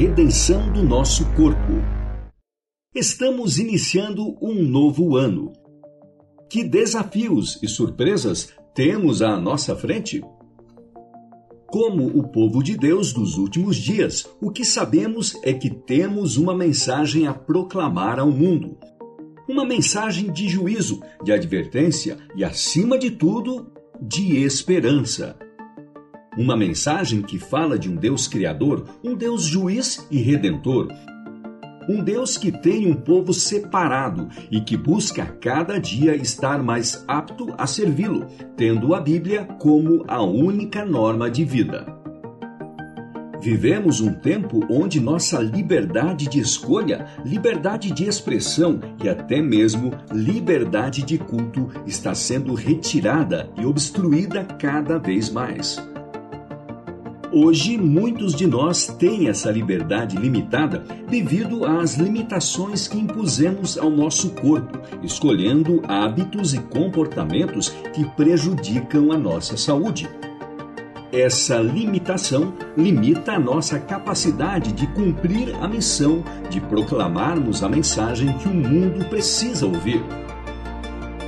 redenção do nosso corpo. Estamos iniciando um novo ano. Que desafios e surpresas temos à nossa frente? Como o povo de Deus dos últimos dias, o que sabemos é que temos uma mensagem a proclamar ao mundo. Uma mensagem de juízo, de advertência e, acima de tudo, de esperança. Uma mensagem que fala de um Deus Criador, um Deus juiz e redentor. Um Deus que tem um povo separado e que busca cada dia estar mais apto a servi-lo, tendo a Bíblia como a única norma de vida. Vivemos um tempo onde nossa liberdade de escolha, liberdade de expressão e até mesmo liberdade de culto está sendo retirada e obstruída cada vez mais. Hoje, muitos de nós têm essa liberdade limitada devido às limitações que impusemos ao nosso corpo, escolhendo hábitos e comportamentos que prejudicam a nossa saúde. Essa limitação limita a nossa capacidade de cumprir a missão de proclamarmos a mensagem que o mundo precisa ouvir.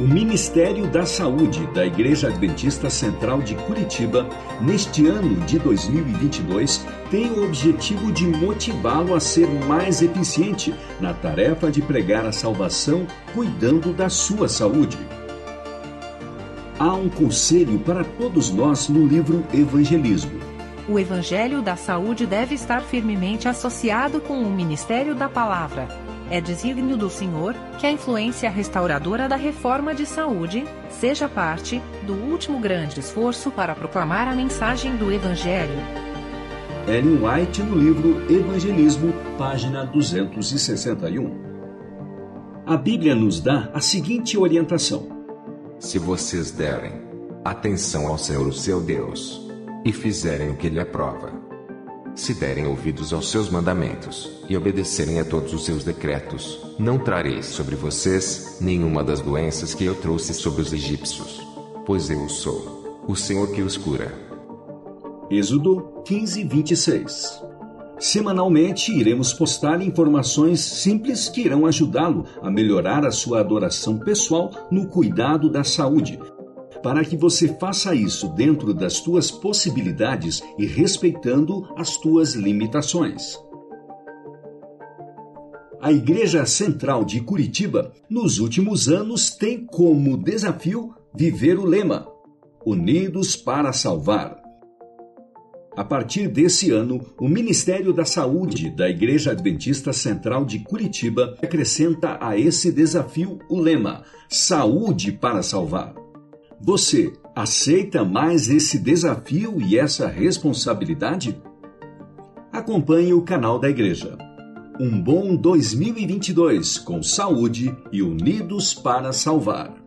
O Ministério da Saúde da Igreja Adventista Central de Curitiba, neste ano de 2022, tem o objetivo de motivá-lo a ser mais eficiente na tarefa de pregar a salvação, cuidando da sua saúde. Há um conselho para todos nós no livro Evangelismo. O Evangelho da Saúde deve estar firmemente associado com o Ministério da Palavra é desígnio do Senhor que a influência restauradora da reforma de saúde seja parte do último grande esforço para proclamar a mensagem do Evangelho. Ellen White no livro Evangelismo, página 261. A Bíblia nos dá a seguinte orientação: Se vocês derem atenção ao Senhor, o seu Deus, e fizerem o que ele aprova, se derem ouvidos aos seus mandamentos e obedecerem a todos os seus decretos, não trarei sobre vocês nenhuma das doenças que eu trouxe sobre os egípcios, pois eu sou o Senhor que os cura. Êxodo 15, 26 Semanalmente iremos postar informações simples que irão ajudá-lo a melhorar a sua adoração pessoal no cuidado da saúde, para que você faça isso dentro das tuas possibilidades e respeitando as tuas limitações. A Igreja Central de Curitiba, nos últimos anos, tem como desafio viver o lema Unidos para Salvar. A partir desse ano, o Ministério da Saúde da Igreja Adventista Central de Curitiba acrescenta a esse desafio o lema Saúde para Salvar. Você aceita mais esse desafio e essa responsabilidade? Acompanhe o canal da Igreja. Um bom 2022 com saúde e unidos para salvar.